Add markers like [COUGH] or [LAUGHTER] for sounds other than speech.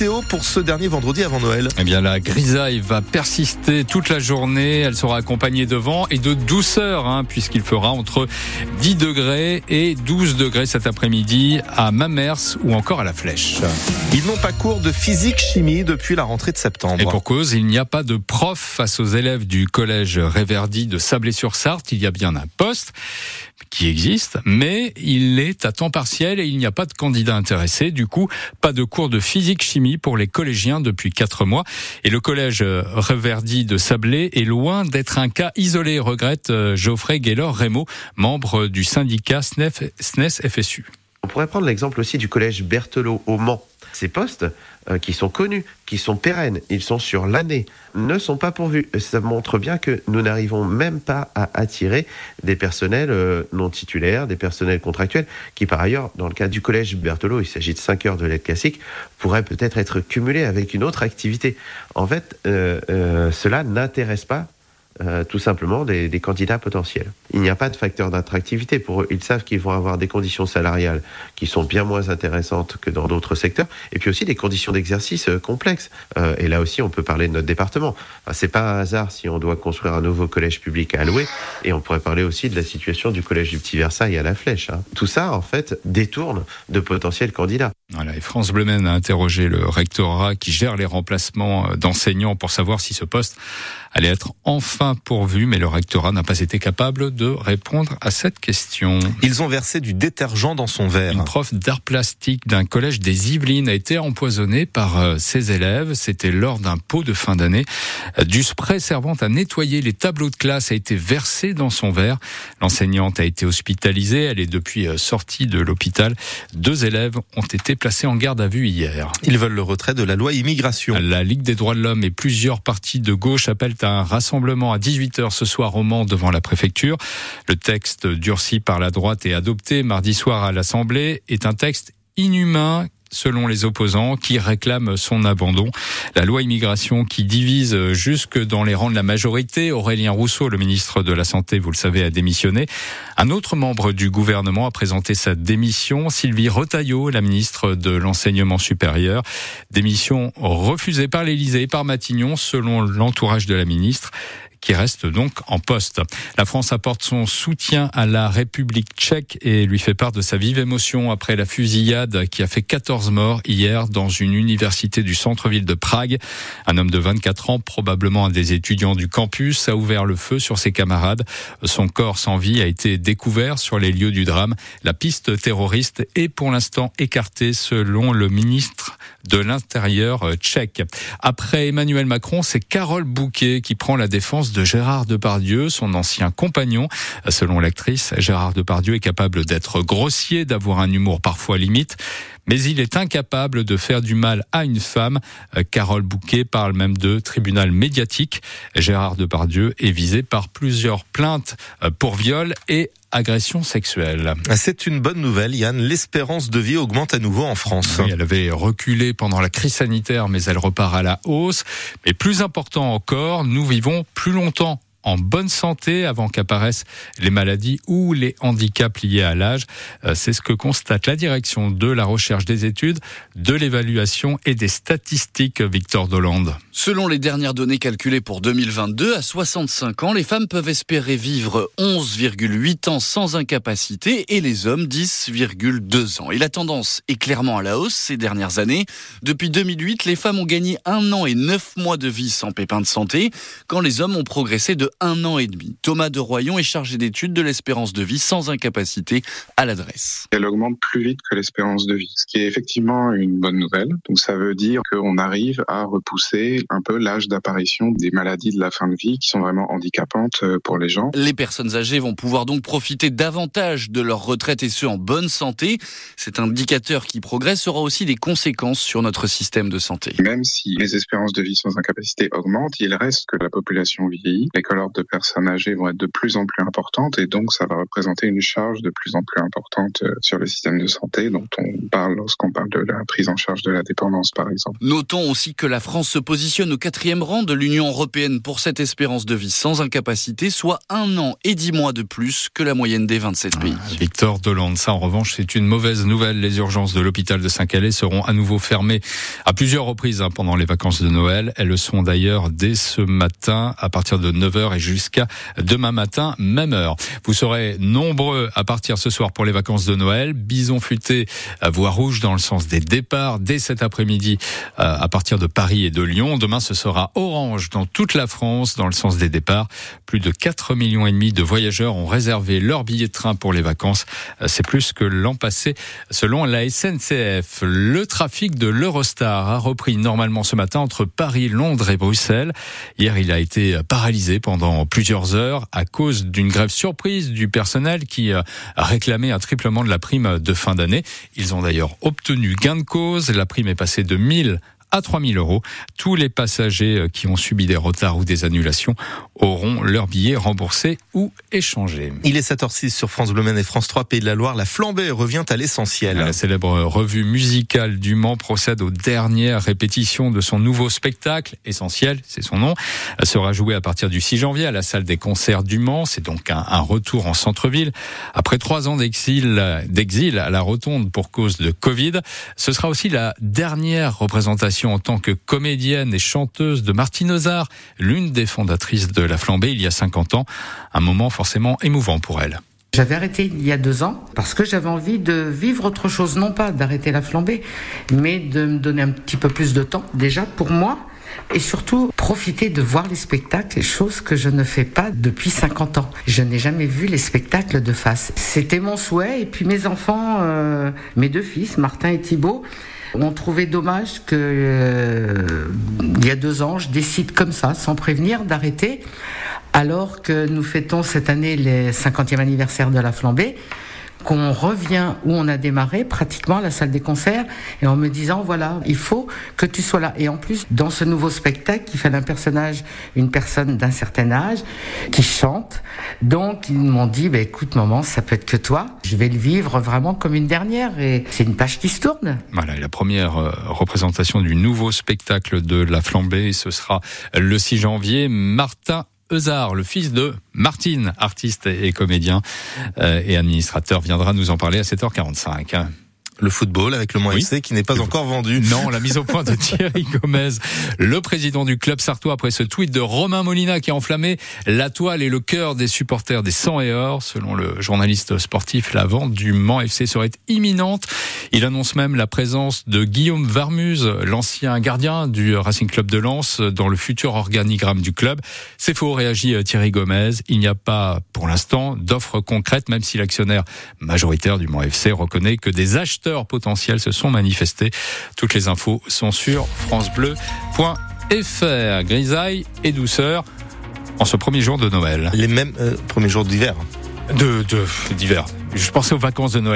météo pour ce dernier vendredi avant Noël Eh bien, la grisaille va persister toute la journée. Elle sera accompagnée de vent et de douceur, hein, puisqu'il fera entre 10 degrés et 12 degrés cet après-midi à Mamers ou encore à la Flèche. Ils n'ont pas cours de physique-chimie depuis la rentrée de septembre. Et pour cause, il n'y a pas de prof face aux élèves du collège Réverdy de Sablé-sur-Sarthe. Il y a bien un poste qui existe, mais il est à temps partiel et il n'y a pas de candidat intéressé. Du coup, pas de cours de physique-chimie pour les collégiens depuis quatre mois. Et le collège Reverdy de Sablé est loin d'être un cas isolé, regrette euh, Geoffrey Gaylor-Rémo, membre du syndicat SNES FSU. On pourrait prendre l'exemple aussi du collège Berthelot au Mans. Ces postes, euh, qui sont connus, qui sont pérennes, ils sont sur l'année, ne sont pas pourvus. Ça montre bien que nous n'arrivons même pas à attirer des personnels euh, non titulaires, des personnels contractuels, qui par ailleurs, dans le cas du collège Berthelot, il s'agit de 5 heures de lettres classique, pourraient peut-être être cumulés avec une autre activité. En fait, euh, cela n'intéresse pas euh, tout simplement des, des, candidats potentiels. Il n'y a pas de facteur d'attractivité pour eux. Ils savent qu'ils vont avoir des conditions salariales qui sont bien moins intéressantes que dans d'autres secteurs, et puis aussi des conditions d'exercice euh, complexes. Euh, et là aussi, on peut parler de notre département. Enfin, c'est pas un hasard si on doit construire un nouveau collège public à allouer, et on pourrait parler aussi de la situation du collège du Petit Versailles à la Flèche. Hein. Tout ça, en fait, détourne de potentiels candidats. Voilà, et France Bleu a interrogé le rectorat qui gère les remplacements d'enseignants pour savoir si ce poste allait être enfin pourvu, mais le rectorat n'a pas été capable de répondre à cette question. Ils ont versé du détergent dans son verre. Une prof d'art plastique d'un collège des Yvelines a été empoisonnée par euh, ses élèves. C'était lors d'un pot de fin d'année. Du spray servant à nettoyer les tableaux de classe a été versé dans son verre. L'enseignante a été hospitalisée. Elle est depuis euh, sortie de l'hôpital. Deux élèves ont été placés en garde à vue hier. Ils veulent le retrait de la loi immigration. La Ligue des droits de l'homme et plusieurs partis de gauche appellent un rassemblement à 18h ce soir au Mans devant la préfecture. Le texte durci par la droite et adopté mardi soir à l'Assemblée est un texte inhumain selon les opposants qui réclament son abandon. La loi immigration qui divise jusque dans les rangs de la majorité. Aurélien Rousseau, le ministre de la Santé, vous le savez, a démissionné. Un autre membre du gouvernement a présenté sa démission. Sylvie Retailleau, la ministre de l'Enseignement supérieur. Démission refusée par l'Élysée et par Matignon, selon l'entourage de la ministre qui reste donc en poste. La France apporte son soutien à la République tchèque et lui fait part de sa vive émotion après la fusillade qui a fait 14 morts hier dans une université du centre-ville de Prague. Un homme de 24 ans, probablement un des étudiants du campus, a ouvert le feu sur ses camarades. Son corps sans vie a été découvert sur les lieux du drame. La piste terroriste est pour l'instant écartée selon le ministre de l'Intérieur tchèque. Après Emmanuel Macron, c'est Carole Bouquet qui prend la défense de Gérard Depardieu, son ancien compagnon. Selon l'actrice, Gérard Depardieu est capable d'être grossier, d'avoir un humour parfois limite, mais il est incapable de faire du mal à une femme. Carole Bouquet parle même de tribunal médiatique. Gérard Depardieu est visé par plusieurs plaintes pour viol et agression sexuelle. C'est une bonne nouvelle, Yann. L'espérance de vie augmente à nouveau en France. Oui, elle avait reculé pendant la crise sanitaire, mais elle repart à la hausse. Mais plus important encore, nous vivons plus longtemps en bonne santé avant qu'apparaissent les maladies ou les handicaps liés à l'âge. C'est ce que constate la direction de la recherche des études, de l'évaluation et des statistiques, Victor Dolande. Selon les dernières données calculées pour 2022, à 65 ans, les femmes peuvent espérer vivre 11,8 ans sans incapacité et les hommes 10,2 ans. Et la tendance est clairement à la hausse ces dernières années. Depuis 2008, les femmes ont gagné un an et neuf mois de vie sans pépin de santé, quand les hommes ont progressé de un an et demi. Thomas de Royon est chargé d'études de l'espérance de vie sans incapacité à l'adresse. Elle augmente plus vite que l'espérance de vie, ce qui est effectivement une bonne nouvelle. Donc ça veut dire qu'on arrive à repousser un peu l'âge d'apparition des maladies de la fin de vie qui sont vraiment handicapantes euh, pour les gens. Les personnes âgées vont pouvoir donc profiter davantage de leur retraite et ce en bonne santé. Cet indicateur qui progresse aura aussi des conséquences sur notre système de santé. Même si les espérances de vie sans incapacité augmentent, il reste que la population vieillit et que l'ordre de personnes âgées vont être de plus en plus importantes et donc ça va représenter une charge de plus en plus importante euh, sur le système de santé dont on parle lorsqu'on parle de la prise en charge de la dépendance par exemple. Notons aussi que la France se positionne au quatrième rang de l'Union européenne pour cette espérance de vie sans incapacité, soit un an et dix mois de plus que la moyenne des 27 pays. Ah, Victor Dolande, ça en revanche c'est une mauvaise nouvelle. Les urgences de l'hôpital de Saint-Calais seront à nouveau fermées à plusieurs reprises hein, pendant les vacances de Noël. Elles le sont d'ailleurs dès ce matin à partir de 9h et jusqu'à demain matin, même heure. Vous serez nombreux à partir ce soir pour les vacances de Noël. Bison futé à voie rouge dans le sens des départs dès cet après-midi euh, à partir de Paris et de Lyon. Demain, ce sera orange dans toute la France dans le sens des départs. Plus de 4 millions et demi de voyageurs ont réservé leur billet de train pour les vacances. Euh, c'est plus que l'an passé selon la SNCF. Le trafic de l'Eurostar a repris normalement ce matin entre Paris, Londres et Bruxelles. Hier, il a été paralysé pendant plusieurs heures à cause d'une grève surprise du personnel qui a réclamé un triplement de la prime de fin d'année. Ils ont d'ailleurs obtenu gain de cause. La prime est passée de 1000 à 3000 euros. Tous les passagers euh, qui ont subi des retards ou des annulations auront leur billet remboursé ou échangé. Il est 7h06 sur France Bleu et France 3 Pays de la Loire. La flambée revient à l'essentiel. La célèbre revue musicale du Mans procède aux dernières répétitions de son nouveau spectacle, Essentiel, c'est son nom, Elle sera joué à partir du 6 janvier à la salle des concerts du Mans. C'est donc un, un, retour en centre-ville. Après trois ans d'exil, d'exil à la rotonde pour cause de Covid, ce sera aussi la dernière représentation en tant que comédienne et chanteuse de Martine Ozard, l'une des fondatrices de La Flambée il y a 50 ans. Un moment forcément émouvant pour elle. J'avais arrêté il y a deux ans parce que j'avais envie de vivre autre chose, non pas d'arrêter la flambée, mais de me donner un petit peu plus de temps déjà pour moi et surtout profiter de voir les spectacles, chose que je ne fais pas depuis 50 ans. Je n'ai jamais vu les spectacles de face. C'était mon souhait et puis mes enfants, euh, mes deux fils, Martin et Thibault, ont trouvé dommage que euh, il y a deux ans, je décide comme ça, sans prévenir, d'arrêter, alors que nous fêtons cette année le 50e anniversaire de la flambée qu'on revient où on a démarré, pratiquement la salle des concerts, et en me disant, voilà, il faut que tu sois là. Et en plus, dans ce nouveau spectacle, il fait un personnage, une personne d'un certain âge, qui chante. Donc, ils m'ont dit, bah, écoute, maman, ça peut être que toi. Je vais le vivre vraiment comme une dernière, et c'est une page qui se tourne. Voilà, et la première euh, représentation du nouveau spectacle de La Flambée, ce sera le 6 janvier. Martin Eusard, le fils de Martine, artiste et comédien euh, et administrateur, viendra nous en parler à 7h45 le football avec le oui. FC qui n'est pas encore vendu. Non, la mise au point de Thierry [LAUGHS] Gomez, le président du club sartois après ce tweet de Romain Molina qui a enflammé la toile et le cœur des supporters des 100 et or. Selon le journaliste sportif, la vente du Mans FC serait imminente. Il annonce même la présence de Guillaume Varmuse, l'ancien gardien du Racing Club de Lens, dans le futur organigramme du club. C'est faux, réagit Thierry Gomez. Il n'y a pas, pour l'instant, d'offres concrètes, même si l'actionnaire majoritaire du Mans FC reconnaît que des acheteurs potentiels se sont manifestés. Toutes les infos sont sur francebleu.fr. Grisaille et douceur en ce premier jour de Noël. Les mêmes euh, premiers jours d'hiver. De d'hiver. Je pensais aux vacances de Noël.